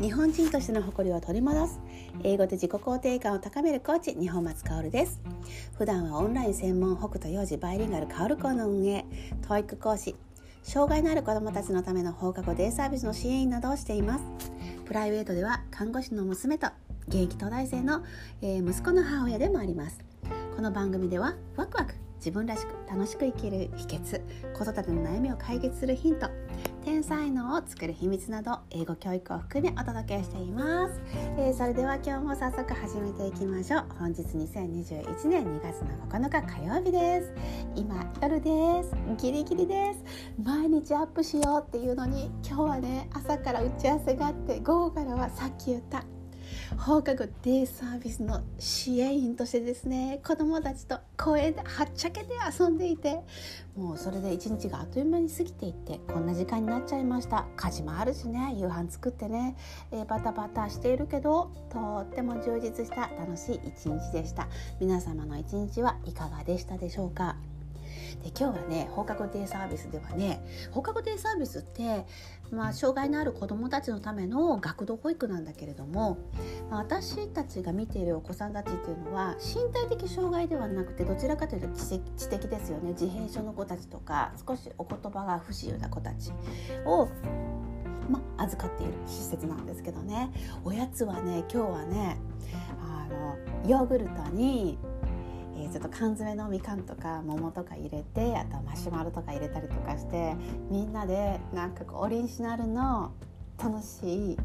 日本人としての誇りを取り戻す。英語で自己肯定感を高めるコーチ日本松薫です。普段はオンライン専門北斗幼児バイリンガル薫校の運営 TOEIC 講師。障害のある子どもたちのための放課後デイサービスの支援員などをしています。プライベートでは看護師の娘と現役東大生の、えー、息子の母親でもあります。この番組ではワクワク自分らしく楽しく生きる秘訣子育ての悩みを解決するヒント天才能を作る秘密など英語教育を含めお届けしています、えー、それでは今日も早速始めていきましょう。本日2021年2月の9日火曜日です。今夜です。ギリギリです。毎日アップしようっていうのに今日はね朝から打ち合わせがあって午後からはさっき言った放課後デイサービスの支援員としてですね子供たちと公園ではっちゃけて遊んでいてもうそれで一日があっという間に過ぎていってこんな時間になっちゃいました。家事もあるしね夕飯作ってね、えー、バタバタしているけどとっても充実した楽しい一日でした。皆様の一日はいかがでしたでしょうか？で今日はね放課後デイサービスではね放課後デイサービスって、まあ、障害のある子どもたちのための学童保育なんだけれども、まあ、私たちが見ているお子さんたちっていうのは身体的障害ではなくてどちらかというと知的ですよね。自閉症の子たちとか少しお言葉が不自由な子たちをまあ、預かっている。施設なんですけどね。おやつはね今日はねあのヨーグルトにちょっと缶詰のみかんとか桃とか入れてあとマシュマロとか入れたりとかしてみんなでなんかこうオリジナルの楽しい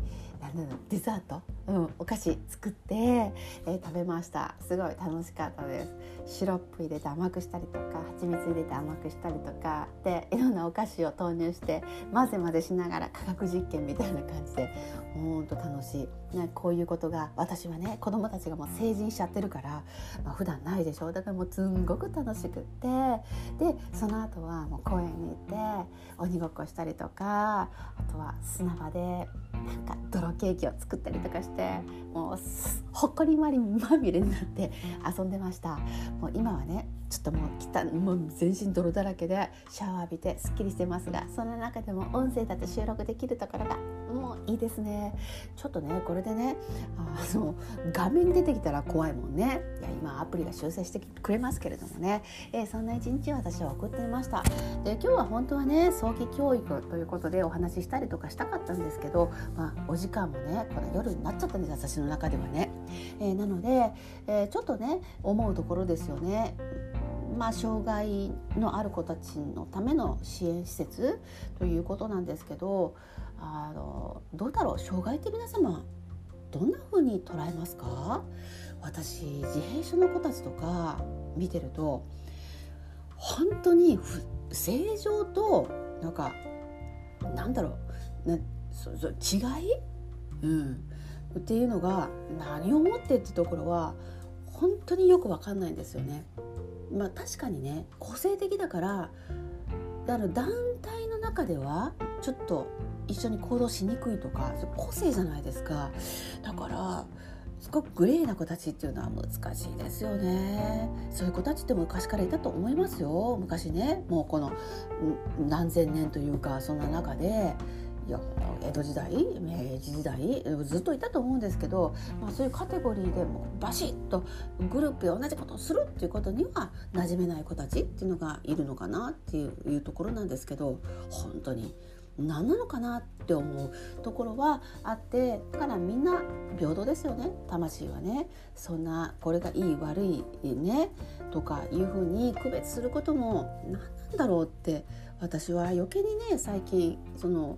デザート、うん、お菓子作って、えー、食べました。すごい楽しかったです。シロップ入れて甘くしたりとか蜂蜜入れて甘くしたりとかでいろんなお菓子を投入して混ぜ混ぜしながら科学実験みたいな感じでほんと楽しい、ね、こういうことが私はね子供たちがもう成人しちゃってるから、まあ、普段ないでしょ。だからもうすんごく楽しくってでその後はもう公園に行って鬼ごっこしたりとかあとは砂場でなんか泥ケーキを作ったりとかしてもうほっこりまりまみれになって遊んでました。もう今はねちょっともう来たもう全身泥だらけでシャワー浴びてすっきりしてますがその中でも音声だって収録できるところがもういいですね。ちょっとねこれでねあの画面出てきたら怖いもんね。いや今アプリが修正してくれますけれどもね、えー、そんな一日を私は送っていました。で今日は本当はね早期教育ということでお話ししたりとかしたかったんですけど、まあ、お時間もねこの夜になっちゃったんです私の中ではね、えー、なので、えー、ちょっとね思うところですよね。まあ、障害のある子たちのための支援施設ということなんですけどあのどうだろう？障害って皆様どんな風に捉えますか？私自閉症の子たちとか見てると本当に正常となんかなんだろう？なそそ違い、うん、っていうのが何をもってってところは本当によく分かんないんですよね。まあ確かにね個性的だからだから団体の中ではちょっと一緒に行動しにくいとか個性じゃないですか。だからすごくグレーな子たちっていうのは難しいですよね。そういう子たちって昔からいたと思いますよ。昔ねもうこの何千年というかそんな中で。江戸時代明治時代ずっといたと思うんですけど、まあ、そういうカテゴリーでもバシッとグループで同じことをするっていうことには馴染めない子たちっていうのがいるのかなっていうところなんですけど本当に何なのかなって思うところはあってだからみんな平等ですよね。魂はね。そんなこれがいい悪いねとかいうふうに区別することも何なんだろうって私は余計にね最近その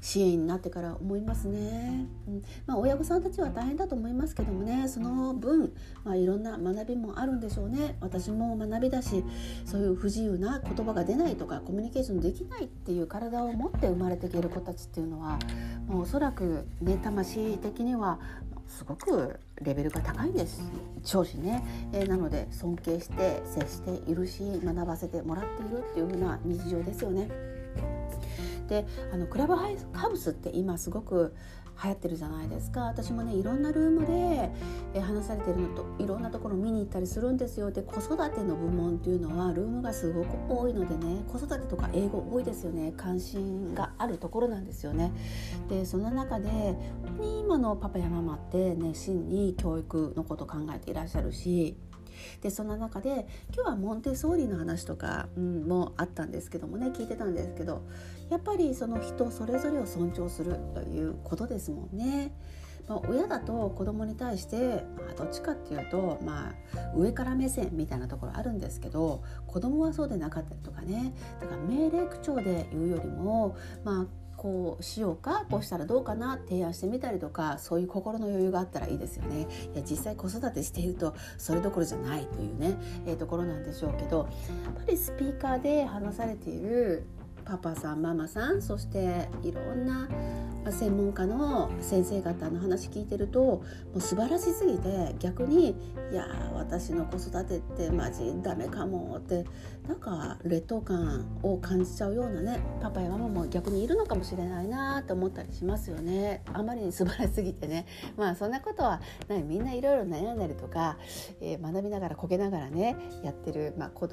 支援になってから思いますね、うん。まあ、親御さんたちは大変だと思いますけどもね。その分、まあ、いろんな学びもあるんでしょうね。私も学びだしそういう不自由な言葉が出ないとかコミュニケーションできないっていう体を持って生まれていける子たちっていうのはもうおそらくね魂的にはすごくレベルが高いんです。少子ね、えー、なので尊敬して接しているし学ばせてもらっているっていう風な日常ですよね。であのクラブハウスって今すごく流行ってるじゃないですか。私もねいろんなルームで、え話されてるのといろんなところ見に行ったりするんですよ。で子育ての部門っていうのはルームがすごく多いのでね子育てとか英語多いですよね。関心があるところなんですよね。でその中で本当に今のパパやママって熱心に教育のこと考えていらっしゃるしでその中で今日はモンテソーリの話とか、うん、もあったんですけどもね聞いてたんですけどやっぱりその人それぞれを尊重するということですもんね。まあ、親だと子供に対して、まあ、どっちかっていうと、まあ、上から目線みたいなところあるんですけど子供はそうでなかったりとかねだから命令口調で言うよりも、まあ、こうしようかこうしたらどうかな提案してみたりとかそういう心の余裕があったらいいですよね。いや実際子育てしているとそれどころじゃないというね、えー、ところなんでしょうけどやっぱりスピーカーで話されているパパさんママさんそしていろんな専門家の先生方の話聞いてるともう素晴らしすぎて逆にいや私の子育てってマジダメかもってなんか劣等感を感じちゃうようなねパパやママも逆にいるのかもしれないなと思ったりしますよね。あまりに素晴らしすぎてね。まあそんなことはない。みんないろいろ悩んだりとか、えー、学びながらこけながらねやってる、まあ、子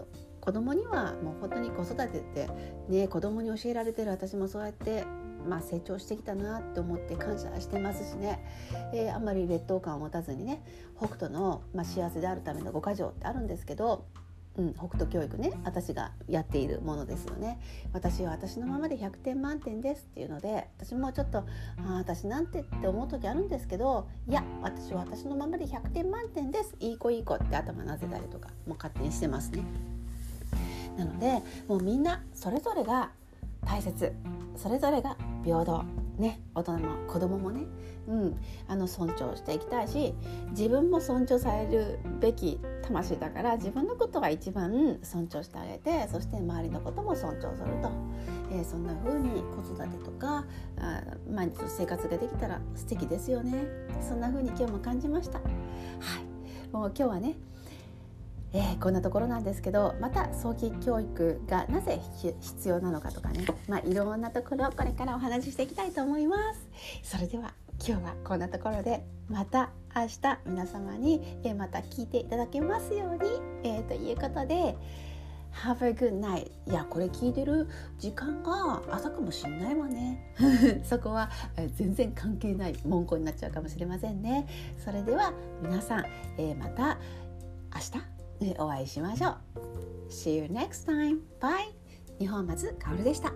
子供にはもう本当に子育てってね子供に教えられてる私もそうやってまあ、成長してきたなって思って感謝してますしね、えー、あんまり劣等感を持たずにね北斗の、まあ、幸せであるための5か条ってあるんですけどうん、北斗教育ね私がやっているものですよね。私は私のままで100点満点ですっていうので私もちょっとあ私なんてって思う時あるんですけどいや私は私のままで100点満点です。いい子いい子って頭なぜたりとかもう勝手にしてますね。なのでもうみんなそれぞれが大切。それぞれが平等。ね。大人も子供もね、うん、あの尊重していきたいし自分も尊重されるべき魂だから自分のことが一番尊重してあげてそして周りのことも尊重すると、えー、そんな風に子育てとかあ毎日の生活ができたら素敵ですよね。そんな風に今日も感じました。はい。もう今日はねえー、こんなところなんですけどまた早期教育がなぜ必要なのかとかね、まあ、いろんなところこれからお話ししていきたいと思います。それでは今日はこんなところでまた明日皆様に、えー、また聞いていただけますように、えー、ということで Have a good night いやこれ聞いてる時間が朝かもしんないわね。そこは、えー、全然関係ない文句になっちゃうかもしれませんね。それでは皆さん、えー、また明日。お会いしましょう See you next time. Bye. 日本松かおるでした。